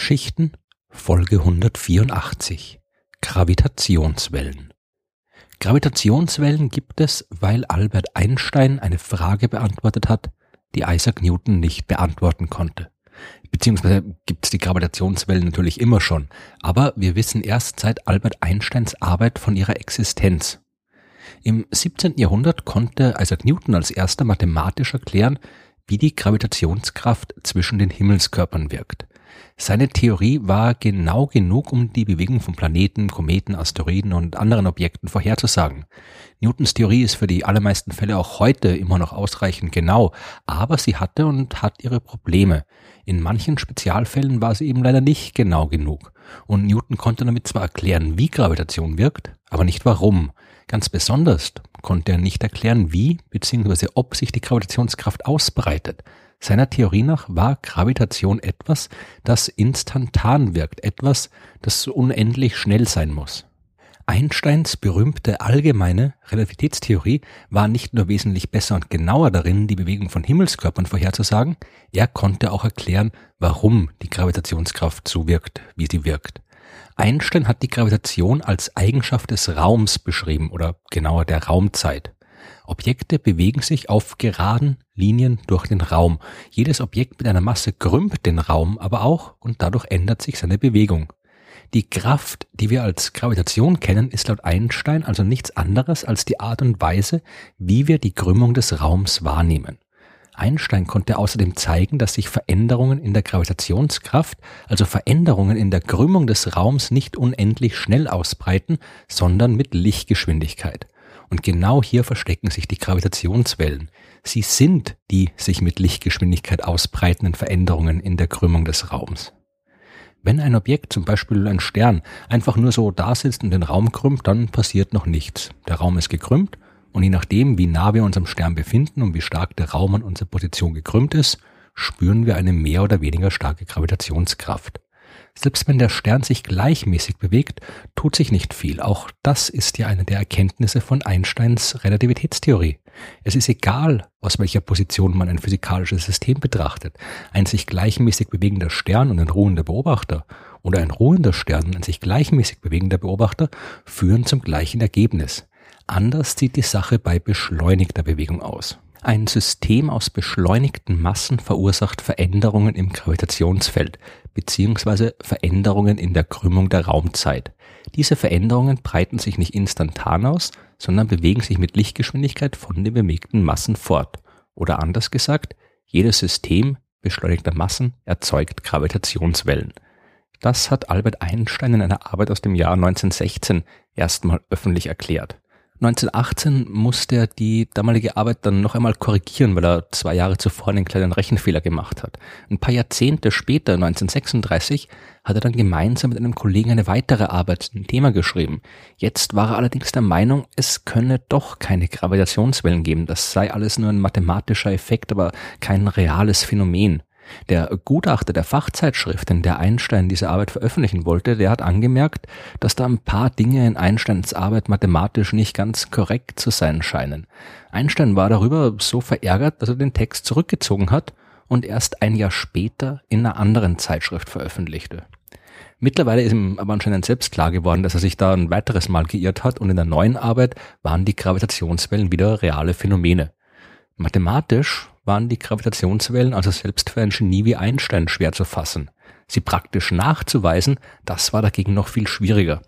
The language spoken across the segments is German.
Sternengeschichten Folge 184 Gravitationswellen Gravitationswellen gibt es, weil Albert Einstein eine Frage beantwortet hat, die Isaac Newton nicht beantworten konnte. Beziehungsweise gibt es die Gravitationswellen natürlich immer schon, aber wir wissen erst seit Albert Einsteins Arbeit von ihrer Existenz. Im 17. Jahrhundert konnte Isaac Newton als erster mathematisch erklären, wie die Gravitationskraft zwischen den Himmelskörpern wirkt. Seine Theorie war genau genug, um die Bewegung von Planeten, Kometen, Asteroiden und anderen Objekten vorherzusagen. Newtons Theorie ist für die allermeisten Fälle auch heute immer noch ausreichend genau, aber sie hatte und hat ihre Probleme. In manchen Spezialfällen war sie eben leider nicht genau genug. Und Newton konnte damit zwar erklären, wie Gravitation wirkt, aber nicht warum. Ganz besonders konnte er nicht erklären, wie bzw. ob sich die Gravitationskraft ausbreitet. Seiner Theorie nach war Gravitation etwas, das instantan wirkt, etwas, das unendlich schnell sein muss. Einsteins berühmte allgemeine Relativitätstheorie war nicht nur wesentlich besser und genauer darin, die Bewegung von Himmelskörpern vorherzusagen, er konnte auch erklären, warum die Gravitationskraft so wirkt, wie sie wirkt. Einstein hat die Gravitation als Eigenschaft des Raums beschrieben oder genauer der Raumzeit. Objekte bewegen sich auf geraden Linien durch den Raum. Jedes Objekt mit einer Masse krümmt den Raum aber auch und dadurch ändert sich seine Bewegung. Die Kraft, die wir als Gravitation kennen, ist laut Einstein also nichts anderes als die Art und Weise, wie wir die Krümmung des Raums wahrnehmen. Einstein konnte außerdem zeigen, dass sich Veränderungen in der Gravitationskraft, also Veränderungen in der Krümmung des Raums nicht unendlich schnell ausbreiten, sondern mit Lichtgeschwindigkeit. Und genau hier verstecken sich die Gravitationswellen. Sie sind die sich mit Lichtgeschwindigkeit ausbreitenden Veränderungen in der Krümmung des Raums. Wenn ein Objekt, zum Beispiel ein Stern, einfach nur so da sitzt und den Raum krümmt, dann passiert noch nichts. Der Raum ist gekrümmt und je nachdem, wie nah wir uns am Stern befinden und wie stark der Raum an unserer Position gekrümmt ist, spüren wir eine mehr oder weniger starke Gravitationskraft. Selbst wenn der Stern sich gleichmäßig bewegt, tut sich nicht viel. Auch das ist ja eine der Erkenntnisse von Einsteins Relativitätstheorie. Es ist egal, aus welcher Position man ein physikalisches System betrachtet. Ein sich gleichmäßig bewegender Stern und ein ruhender Beobachter oder ein ruhender Stern und ein sich gleichmäßig bewegender Beobachter führen zum gleichen Ergebnis. Anders sieht die Sache bei beschleunigter Bewegung aus. Ein System aus beschleunigten Massen verursacht Veränderungen im Gravitationsfeld bzw. Veränderungen in der Krümmung der Raumzeit. Diese Veränderungen breiten sich nicht instantan aus, sondern bewegen sich mit Lichtgeschwindigkeit von den bewegten Massen fort. Oder anders gesagt, jedes System beschleunigter Massen erzeugt Gravitationswellen. Das hat Albert Einstein in einer Arbeit aus dem Jahr 1916 erstmal öffentlich erklärt. 1918 musste er die damalige Arbeit dann noch einmal korrigieren, weil er zwei Jahre zuvor einen kleinen Rechenfehler gemacht hat. Ein paar Jahrzehnte später, 1936, hat er dann gemeinsam mit einem Kollegen eine weitere Arbeit zum Thema geschrieben. Jetzt war er allerdings der Meinung, es könne doch keine Gravitationswellen geben. Das sei alles nur ein mathematischer Effekt, aber kein reales Phänomen. Der Gutachter der Fachzeitschrift, in der Einstein diese Arbeit veröffentlichen wollte, der hat angemerkt, dass da ein paar Dinge in Einsteins Arbeit mathematisch nicht ganz korrekt zu sein scheinen. Einstein war darüber so verärgert, dass er den Text zurückgezogen hat und erst ein Jahr später in einer anderen Zeitschrift veröffentlichte. Mittlerweile ist ihm aber anscheinend selbst klar geworden, dass er sich da ein weiteres Mal geirrt hat und in der neuen Arbeit waren die Gravitationswellen wieder reale Phänomene. Mathematisch waren die Gravitationswellen also selbst für ein Genie wie Einstein schwer zu fassen. Sie praktisch nachzuweisen, das war dagegen noch viel schwieriger.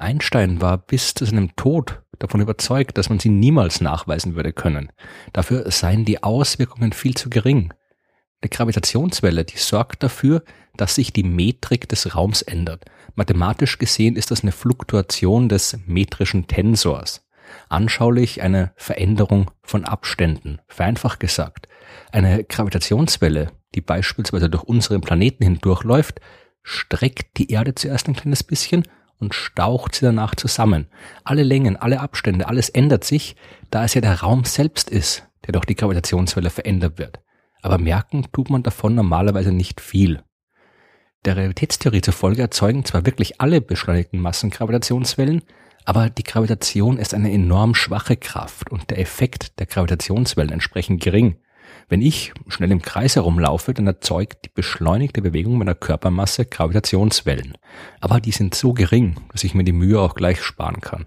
Einstein war bis zu seinem Tod davon überzeugt, dass man sie niemals nachweisen würde können. Dafür seien die Auswirkungen viel zu gering. Die Gravitationswelle, die sorgt dafür, dass sich die Metrik des Raums ändert. Mathematisch gesehen ist das eine Fluktuation des metrischen Tensors anschaulich eine Veränderung von Abständen. Vereinfacht gesagt, eine Gravitationswelle, die beispielsweise durch unseren Planeten hindurchläuft, streckt die Erde zuerst ein kleines bisschen und staucht sie danach zusammen. Alle Längen, alle Abstände, alles ändert sich, da es ja der Raum selbst ist, der durch die Gravitationswelle verändert wird. Aber merken tut man davon normalerweise nicht viel. Der Realitätstheorie zufolge erzeugen zwar wirklich alle beschleunigten Massen Gravitationswellen, aber die Gravitation ist eine enorm schwache Kraft und der Effekt der Gravitationswellen entsprechend gering. Wenn ich schnell im Kreis herumlaufe, dann erzeugt die beschleunigte Bewegung meiner Körpermasse Gravitationswellen. Aber die sind so gering, dass ich mir die Mühe auch gleich sparen kann.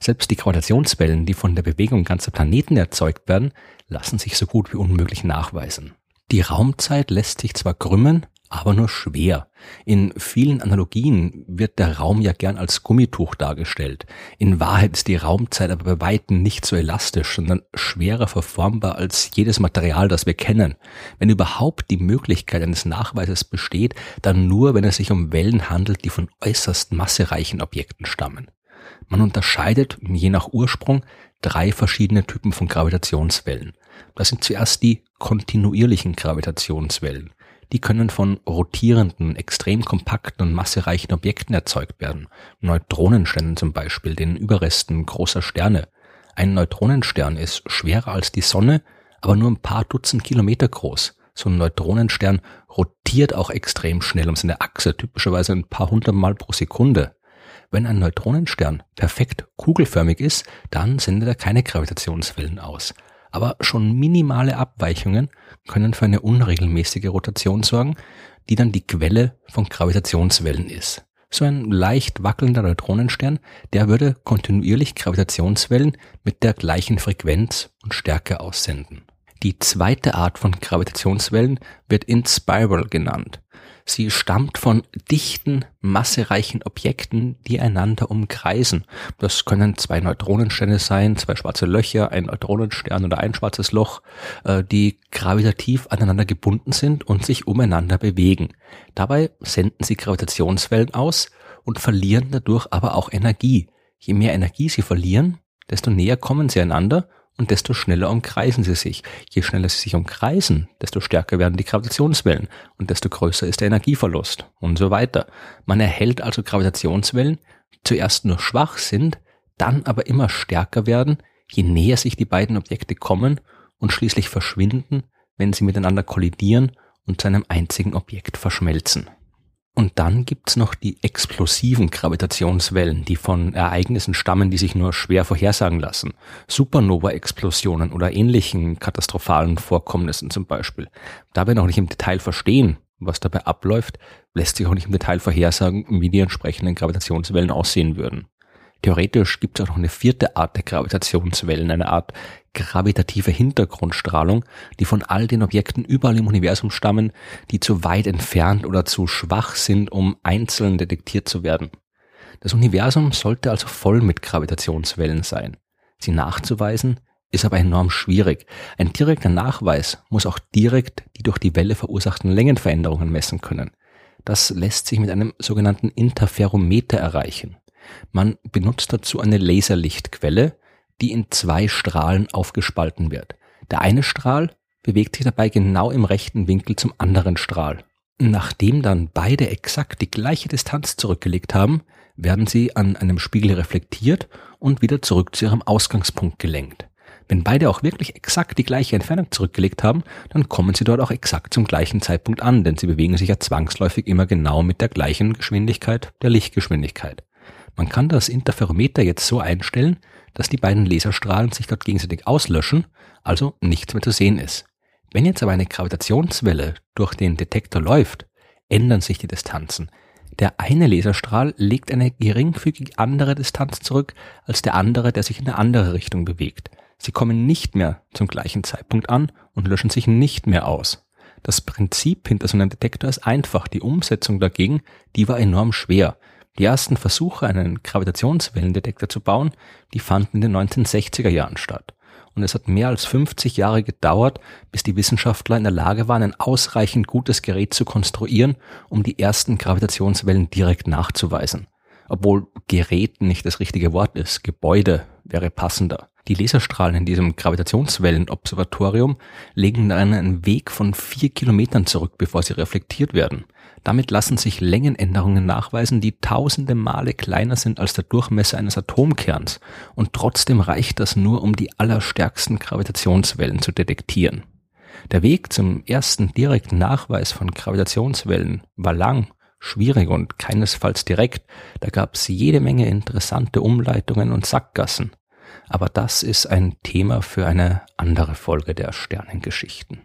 Selbst die Gravitationswellen, die von der Bewegung ganzer Planeten erzeugt werden, lassen sich so gut wie unmöglich nachweisen. Die Raumzeit lässt sich zwar krümmen, aber nur schwer. In vielen Analogien wird der Raum ja gern als Gummituch dargestellt. In Wahrheit ist die Raumzeit aber bei weitem nicht so elastisch, sondern schwerer verformbar als jedes Material, das wir kennen. Wenn überhaupt die Möglichkeit eines Nachweises besteht, dann nur, wenn es sich um Wellen handelt, die von äußerst massereichen Objekten stammen. Man unterscheidet, je nach Ursprung, drei verschiedene Typen von Gravitationswellen. Das sind zuerst die kontinuierlichen Gravitationswellen. Die können von rotierenden, extrem kompakten und massereichen Objekten erzeugt werden. Neutronensternen zum Beispiel, den Überresten großer Sterne. Ein Neutronenstern ist schwerer als die Sonne, aber nur ein paar Dutzend Kilometer groß. So ein Neutronenstern rotiert auch extrem schnell um seine Achse, typischerweise ein paar hundert Mal pro Sekunde. Wenn ein Neutronenstern perfekt kugelförmig ist, dann sendet er keine Gravitationswellen aus aber schon minimale Abweichungen können für eine unregelmäßige Rotation sorgen, die dann die Quelle von Gravitationswellen ist. So ein leicht wackelnder Neutronenstern, der würde kontinuierlich Gravitationswellen mit der gleichen Frequenz und Stärke aussenden. Die zweite Art von Gravitationswellen wird in Spiral genannt. Sie stammt von dichten, massereichen Objekten, die einander umkreisen. Das können zwei Neutronensterne sein, zwei schwarze Löcher, ein Neutronenstern oder ein schwarzes Loch, äh, die gravitativ aneinander gebunden sind und sich umeinander bewegen. Dabei senden sie Gravitationswellen aus und verlieren dadurch aber auch Energie. Je mehr Energie sie verlieren, desto näher kommen sie einander und desto schneller umkreisen sie sich. Je schneller sie sich umkreisen, desto stärker werden die Gravitationswellen und desto größer ist der Energieverlust und so weiter. Man erhält also Gravitationswellen, die zuerst nur schwach sind, dann aber immer stärker werden, je näher sich die beiden Objekte kommen und schließlich verschwinden, wenn sie miteinander kollidieren und zu einem einzigen Objekt verschmelzen. Und dann gibt's noch die explosiven Gravitationswellen, die von Ereignissen stammen, die sich nur schwer vorhersagen lassen. Supernova-Explosionen oder ähnlichen katastrophalen Vorkommnissen zum Beispiel. Da wir noch nicht im Detail verstehen, was dabei abläuft, lässt sich auch nicht im Detail vorhersagen, wie die entsprechenden Gravitationswellen aussehen würden. Theoretisch gibt es auch noch eine vierte Art der Gravitationswellen, eine Art gravitative Hintergrundstrahlung, die von all den Objekten überall im Universum stammen, die zu weit entfernt oder zu schwach sind, um einzeln detektiert zu werden. Das Universum sollte also voll mit Gravitationswellen sein. Sie nachzuweisen ist aber enorm schwierig. Ein direkter Nachweis muss auch direkt die durch die Welle verursachten Längenveränderungen messen können. Das lässt sich mit einem sogenannten Interferometer erreichen. Man benutzt dazu eine Laserlichtquelle, die in zwei Strahlen aufgespalten wird. Der eine Strahl bewegt sich dabei genau im rechten Winkel zum anderen Strahl. Nachdem dann beide exakt die gleiche Distanz zurückgelegt haben, werden sie an einem Spiegel reflektiert und wieder zurück zu ihrem Ausgangspunkt gelenkt. Wenn beide auch wirklich exakt die gleiche Entfernung zurückgelegt haben, dann kommen sie dort auch exakt zum gleichen Zeitpunkt an, denn sie bewegen sich ja zwangsläufig immer genau mit der gleichen Geschwindigkeit der Lichtgeschwindigkeit. Man kann das Interferometer jetzt so einstellen, dass die beiden Laserstrahlen sich dort gegenseitig auslöschen, also nichts mehr zu sehen ist. Wenn jetzt aber eine Gravitationswelle durch den Detektor läuft, ändern sich die Distanzen. Der eine Laserstrahl legt eine geringfügig andere Distanz zurück als der andere, der sich in eine andere Richtung bewegt. Sie kommen nicht mehr zum gleichen Zeitpunkt an und löschen sich nicht mehr aus. Das Prinzip hinter so einem Detektor ist einfach. Die Umsetzung dagegen, die war enorm schwer. Die ersten Versuche, einen Gravitationswellendetektor zu bauen, die fanden in den 1960er Jahren statt. Und es hat mehr als 50 Jahre gedauert, bis die Wissenschaftler in der Lage waren, ein ausreichend gutes Gerät zu konstruieren, um die ersten Gravitationswellen direkt nachzuweisen. Obwohl Gerät nicht das richtige Wort ist, Gebäude wäre passender. Die Laserstrahlen in diesem Gravitationswellenobservatorium legen dann einen Weg von vier Kilometern zurück, bevor sie reflektiert werden. Damit lassen sich Längenänderungen nachweisen, die tausende Male kleiner sind als der Durchmesser eines Atomkerns. Und trotzdem reicht das nur, um die allerstärksten Gravitationswellen zu detektieren. Der Weg zum ersten direkten Nachweis von Gravitationswellen war lang, schwierig und keinesfalls direkt. Da gab es jede Menge interessante Umleitungen und Sackgassen. Aber das ist ein Thema für eine andere Folge der Sternengeschichten.